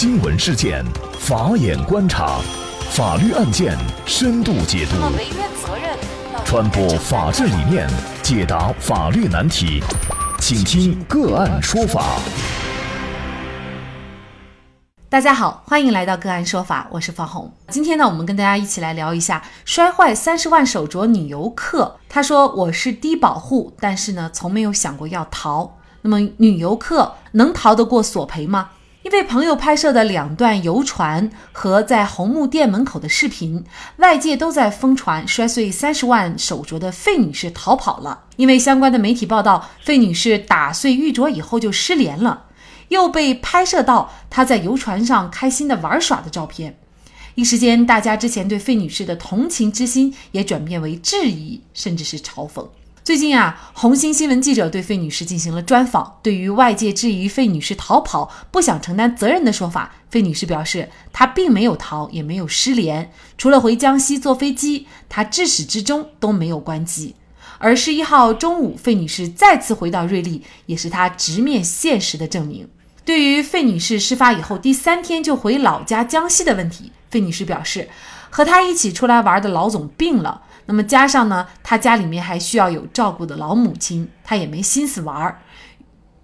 新闻事件，法眼观察，法律案件深度解读，责任传播法治理念，解答法律难题，请听个案说法。大家好，欢迎来到个案说法，我是方红。今天呢，我们跟大家一起来聊一下摔坏三十万手镯女游客。她说：“我是低保户，但是呢，从没有想过要逃。那么，女游客能逃得过索赔吗？”一位朋友拍摄的两段游船和在红木店门口的视频，外界都在疯传摔碎三十万手镯的费女士逃跑了。因为相关的媒体报道，费女士打碎玉镯以后就失联了。又被拍摄到她在游船上开心的玩耍的照片，一时间，大家之前对费女士的同情之心也转变为质疑，甚至是嘲讽。最近啊，红星新闻记者对费女士进行了专访，对于外界质疑费女士逃跑不想承担责任的说法，费女士表示，她并没有逃，也没有失联，除了回江西坐飞机，她至始至终都没有关机。而十一号中午，费女士再次回到瑞丽，也是她直面现实的证明。对于费女士事发以后第三天就回老家江西的问题，费女士表示，和她一起出来玩的老总病了，那么加上呢，他家里面还需要有照顾的老母亲，他也没心思玩儿。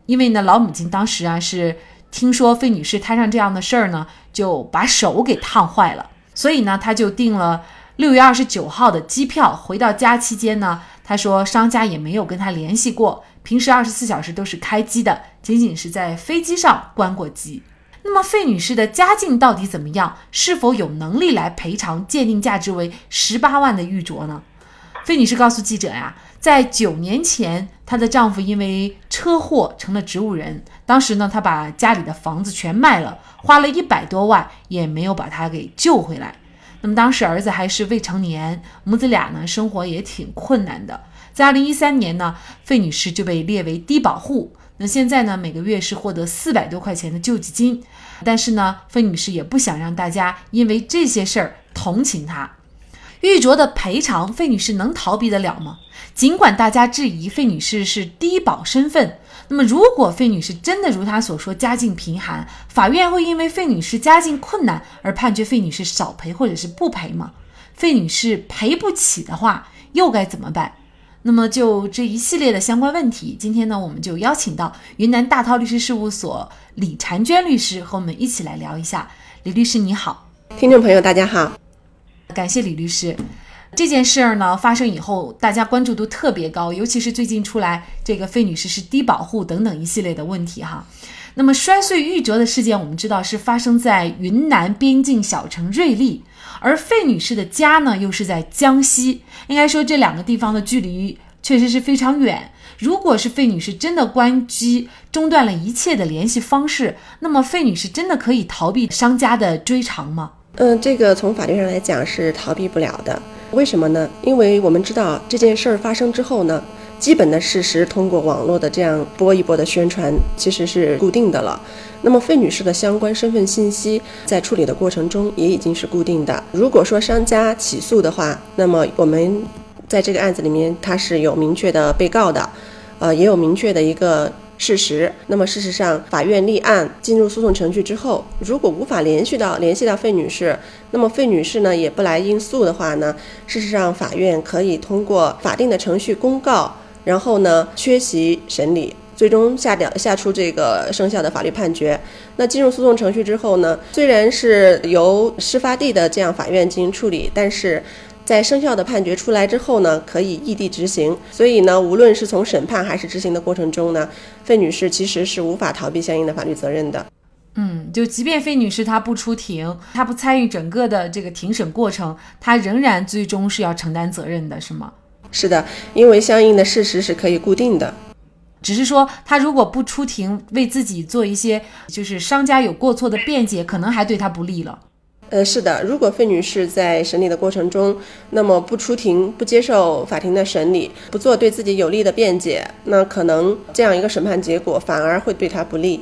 因为呢，老母亲当时啊是听说费女士摊上这样的事儿呢，就把手给烫坏了，所以呢，他就订了六月二十九号的机票。回到家期间呢，他说商家也没有跟他联系过。平时二十四小时都是开机的，仅仅是在飞机上关过机。那么费女士的家境到底怎么样？是否有能力来赔偿鉴定价值为十八万的玉镯呢？费女士告诉记者呀，在九年前，她的丈夫因为车祸成了植物人。当时呢，她把家里的房子全卖了，花了一百多万，也没有把他给救回来。那么当时儿子还是未成年，母子俩呢生活也挺困难的。在二零一三年呢，费女士就被列为低保户。那现在呢，每个月是获得四百多块钱的救济金。但是呢，费女士也不想让大家因为这些事儿同情她。玉镯的赔偿，费女士能逃避得了吗？尽管大家质疑费女士是低保身份，那么如果费女士真的如她所说家境贫寒，法院会因为费女士家境困难而判决费女士少赔或者是不赔吗？费女士赔不起的话，又该怎么办？那么就这一系列的相关问题，今天呢，我们就邀请到云南大韬律师事务所李婵娟律师和我们一起来聊一下。李律师你好，听众朋友大家好，感谢李律师。这件事儿呢发生以后，大家关注度特别高，尤其是最近出来这个费女士是低保户等等一系列的问题哈。那么摔碎玉镯的事件，我们知道是发生在云南边境小城瑞丽，而费女士的家呢又是在江西，应该说这两个地方的距离确实是非常远。如果是费女士真的关机，中断了一切的联系方式，那么费女士真的可以逃避商家的追偿吗？嗯，这个从法律上来讲是逃避不了的。为什么呢？因为我们知道这件事儿发生之后呢。基本的事实通过网络的这样播一播的宣传，其实是固定的了。那么费女士的相关身份信息在处理的过程中也已经是固定的。如果说商家起诉的话，那么我们在这个案子里面，它是有明确的被告的，呃，也有明确的一个事实。那么事实上，法院立案进入诉讼程序之后，如果无法联系到联系到费女士，那么费女士呢也不来应诉的话呢，事实上法院可以通过法定的程序公告。然后呢，缺席审理，最终下掉下出这个生效的法律判决。那进入诉讼程序之后呢，虽然是由事发地的这样法院进行处理，但是在生效的判决出来之后呢，可以异地执行。所以呢，无论是从审判还是执行的过程中呢，费女士其实是无法逃避相应的法律责任的。嗯，就即便费女士她不出庭，她不参与整个的这个庭审过程，她仍然最终是要承担责任的，是吗？是的，因为相应的事实是可以固定的，只是说他如果不出庭为自己做一些就是商家有过错的辩解，可能还对他不利了。呃，是的，如果费女士在审理的过程中，那么不出庭、不接受法庭的审理、不做对自己有利的辩解，那可能这样一个审判结果反而会对她不利。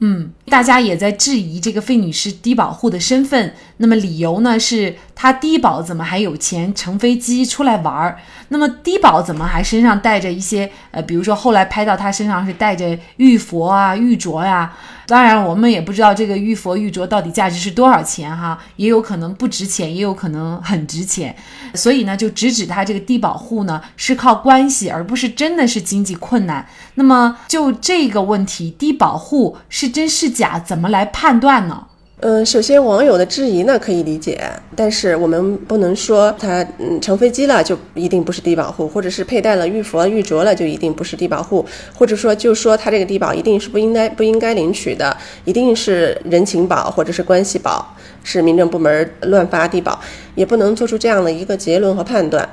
嗯，大家也在质疑这个费女士低保户的身份。那么理由呢？是她低保怎么还有钱乘飞机出来玩儿？那么低保怎么还身上带着一些呃，比如说后来拍到她身上是带着玉佛啊、玉镯呀？当然，我们也不知道这个玉佛玉镯到底价值是多少钱哈，也有可能不值钱，也有可能很值钱。所以呢，就直指他这个低保户呢是靠关系，而不是真的是经济困难。那么就这个问题，低保户是真是假，怎么来判断呢？嗯，首先网友的质疑呢可以理解，但是我们不能说他嗯乘飞机了就一定不是低保户，或者是佩戴了玉佛玉镯了就一定不是低保户，或者说就说他这个低保一定是不应该不应该领取的，一定是人情保或者是关系保，是民政部门乱发低保，也不能做出这样的一个结论和判断。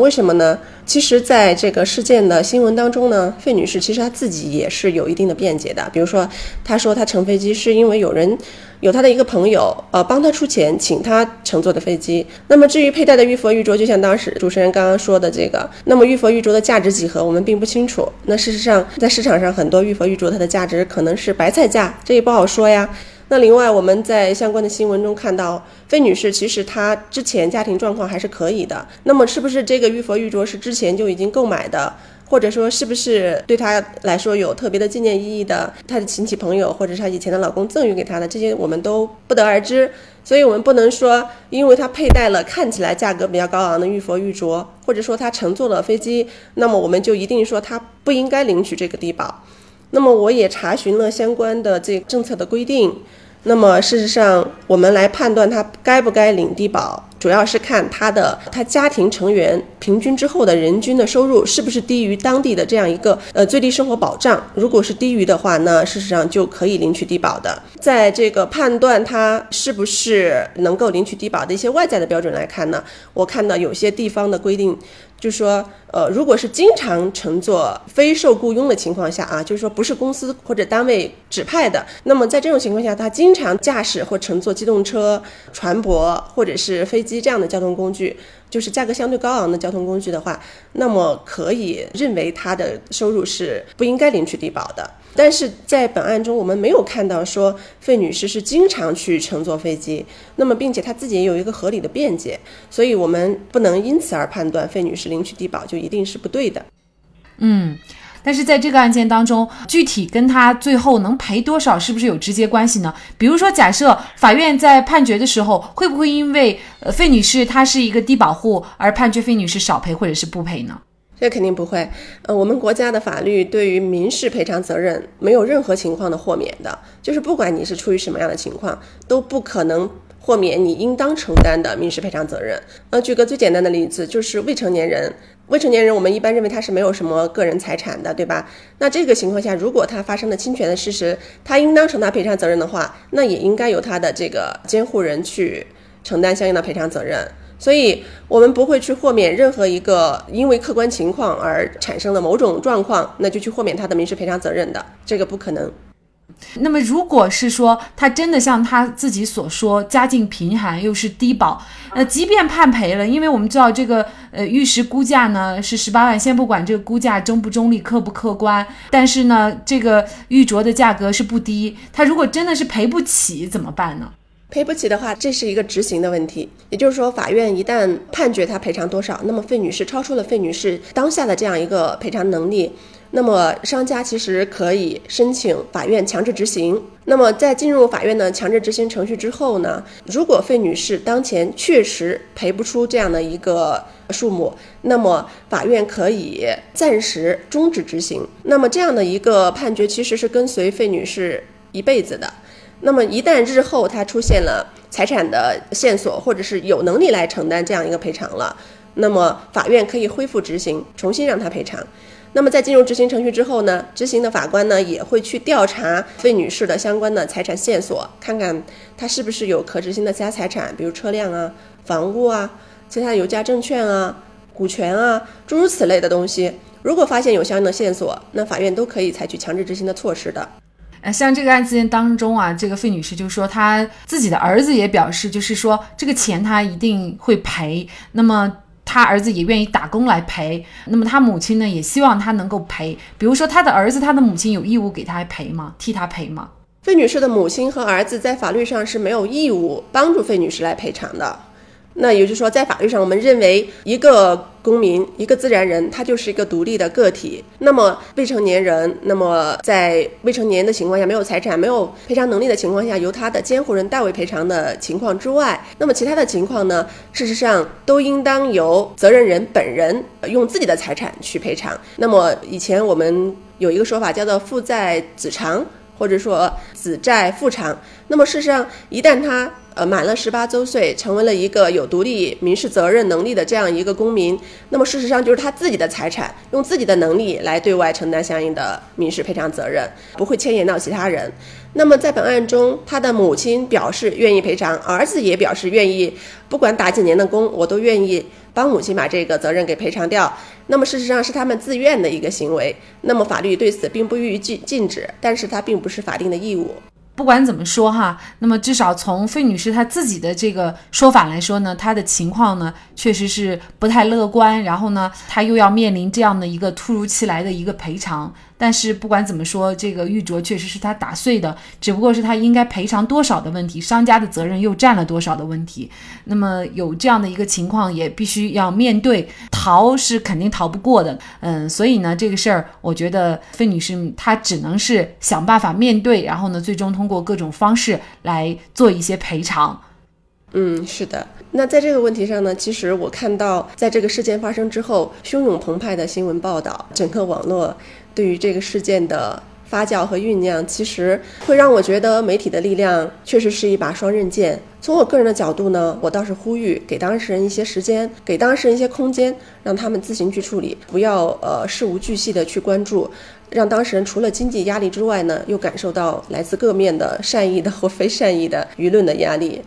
为什么呢？其实，在这个事件的新闻当中呢，费女士其实她自己也是有一定的辩解的。比如说，她说她乘飞机是因为有人有她的一个朋友，呃，帮她出钱请她乘坐的飞机。那么至于佩戴的玉佛玉镯，就像当时主持人刚刚说的这个，那么玉佛玉镯的价值几何，我们并不清楚。那事实上，在市场上很多玉佛玉镯它的价值可能是白菜价，这也不好说呀。那另外，我们在相关的新闻中看到，费女士其实她之前家庭状况还是可以的。那么，是不是这个玉佛玉镯是之前就已经购买的，或者说是不是对她来说有特别的纪念意义的？她的亲戚朋友或者是她以前的老公赠予给她的，这些我们都不得而知。所以，我们不能说，因为她佩戴了看起来价格比较高昂的玉佛玉镯，或者说她乘坐了飞机，那么我们就一定说她不应该领取这个低保。那么我也查询了相关的这政策的规定。那么事实上，我们来判断他该不该领低保，主要是看他的他家庭成员平均之后的人均的收入是不是低于当地的这样一个呃最低生活保障。如果是低于的话，那事实上就可以领取低保的。在这个判断他是不是能够领取低保的一些外在的标准来看呢，我看到有些地方的规定。就说，呃，如果是经常乘坐非受雇佣的情况下啊，就是说不是公司或者单位指派的，那么在这种情况下，他经常驾驶或乘坐机动车、船舶或者是飞机这样的交通工具。就是价格相对高昂的交通工具的话，那么可以认为他的收入是不应该领取低保的。但是在本案中，我们没有看到说费女士是经常去乘坐飞机，那么并且她自己也有一个合理的辩解，所以我们不能因此而判断费女士领取低保就一定是不对的。嗯。但是在这个案件当中，具体跟他最后能赔多少是不是有直接关系呢？比如说，假设法院在判决的时候，会不会因为呃费女士她是一个低保户而判决费女士少赔或者是不赔呢？这肯定不会。呃，我们国家的法律对于民事赔偿责任没有任何情况的豁免的，就是不管你是出于什么样的情况，都不可能。豁免你应当承担的民事赔偿责任。呃，举个最简单的例子，就是未成年人。未成年人，我们一般认为他是没有什么个人财产的，对吧？那这个情况下，如果他发生了侵权的事实，他应当承担赔偿责任的话，那也应该由他的这个监护人去承担相应的赔偿责任。所以，我们不会去豁免任何一个因为客观情况而产生的某种状况，那就去豁免他的民事赔偿责任的，这个不可能。那么，如果是说他真的像他自己所说，家境贫寒又是低保，呃，即便判赔了，因为我们知道这个呃玉石估价呢是十八万，先不管这个估价中不中立、客不客观，但是呢，这个玉镯的价格是不低，他如果真的是赔不起怎么办呢？赔不起的话，这是一个执行的问题，也就是说，法院一旦判决他赔偿多少，那么费女士超出了费女士当下的这样一个赔偿能力。那么商家其实可以申请法院强制执行。那么在进入法院的强制执行程序之后呢，如果费女士当前确实赔不出这样的一个数目，那么法院可以暂时终止执行。那么这样的一个判决其实是跟随费女士一辈子的。那么一旦日后他出现了财产的线索，或者是有能力来承担这样一个赔偿了，那么法院可以恢复执行，重新让他赔偿。那么在进入执行程序之后呢，执行的法官呢也会去调查费女士的相关的财产线索，看看她是不是有可执行的其他财产，比如车辆啊、房屋啊、其他有价证券啊、股权啊，诸如此类的东西。如果发现有相应的线索，那法院都可以采取强制执行的措施的。呃，像这个案件当中啊，这个费女士就说她自己的儿子也表示，就是说这个钱她一定会赔。那么。他儿子也愿意打工来赔，那么他母亲呢，也希望他能够赔。比如说，他的儿子，他的母亲有义务给他赔吗？替他赔吗？费女士的母亲和儿子在法律上是没有义务帮助费女士来赔偿的。那也就是说，在法律上，我们认为一个公民、一个自然人，他就是一个独立的个体。那么未成年人，那么在未成年的情况下，没有财产、没有赔偿能力的情况下，由他的监护人代为赔偿的情况之外，那么其他的情况呢？事实上都应当由责任人本人用自己的财产去赔偿。那么以前我们有一个说法叫做“父债子偿”，或者说“子债父偿”。那么事实上，一旦他呃，满了十八周岁，成为了一个有独立民事责任能力的这样一个公民，那么事实上就是他自己的财产，用自己的能力来对外承担相应的民事赔偿责任，不会牵连到其他人。那么在本案中，他的母亲表示愿意赔偿，儿子也表示愿意，不管打几年的工，我都愿意帮母亲把这个责任给赔偿掉。那么事实上是他们自愿的一个行为，那么法律对此并不予以禁禁止，但是它并不是法定的义务。不管怎么说哈，那么至少从费女士她自己的这个说法来说呢，她的情况呢确实是不太乐观，然后呢，她又要面临这样的一个突如其来的一个赔偿。但是不管怎么说，这个玉镯确实是他打碎的，只不过是他应该赔偿多少的问题，商家的责任又占了多少的问题。那么有这样的一个情况，也必须要面对，逃是肯定逃不过的。嗯，所以呢，这个事儿，我觉得费女士她只能是想办法面对，然后呢，最终通过各种方式来做一些赔偿。嗯，是的。那在这个问题上呢，其实我看到，在这个事件发生之后，汹涌澎湃的新闻报道，整个网络。对于这个事件的发酵和酝酿，其实会让我觉得媒体的力量确实是一把双刃剑。从我个人的角度呢，我倒是呼吁给当事人一些时间，给当事人一些空间，让他们自行去处理，不要呃事无巨细的去关注，让当事人除了经济压力之外呢，又感受到来自各面的善意的或非善意的舆论的压力。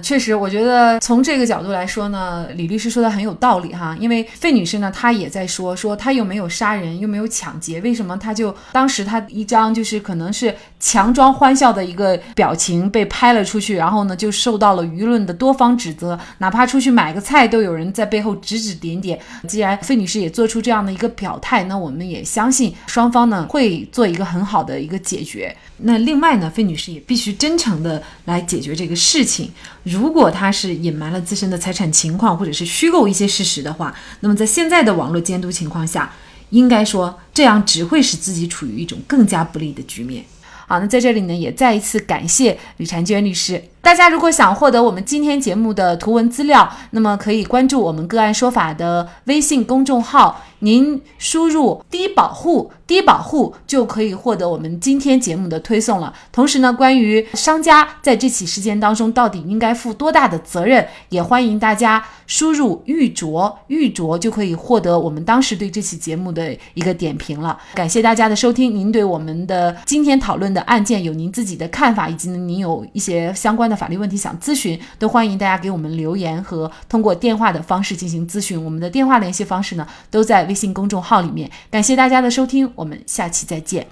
确实，我觉得从这个角度来说呢，李律师说的很有道理哈。因为费女士呢，她也在说，说她又没有杀人，又没有抢劫，为什么她就当时她一张就是可能是强装欢笑的一个表情被拍了出去，然后呢就受到了舆论的多方指责，哪怕出去买个菜都有人在背后指指点点。既然费女士也做出这样的一个表态，那我们也相信双方呢会做一个很好的一个解决。那另外呢，费女士也必须真诚的来解决这个事情。如果她是隐瞒了自身的财产情况，或者是虚构一些事实的话，那么在现在的网络监督情况下，应该说这样只会使自己处于一种更加不利的局面。好，那在这里呢，也再一次感谢李婵娟律师。大家如果想获得我们今天节目的图文资料，那么可以关注我们个案说法的微信公众号。您输入低保户，低保户就可以获得我们今天节目的推送了。同时呢，关于商家在这起事件当中到底应该负多大的责任，也欢迎大家输入玉镯，玉镯就可以获得我们当时对这期节目的一个点评了。感谢大家的收听，您对我们的今天讨论的案件有您自己的看法，以及您有一些相关的法律问题想咨询，都欢迎大家给我们留言和通过电话的方式进行咨询。我们的电话联系方式呢，都在。微信公众号里面，感谢大家的收听，我们下期再见。